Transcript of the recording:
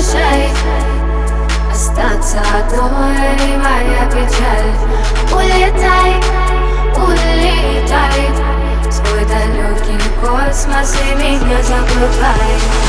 мешает Остаться одной моя печаль Улетай, улетай. Свой далекий космос и меня забывай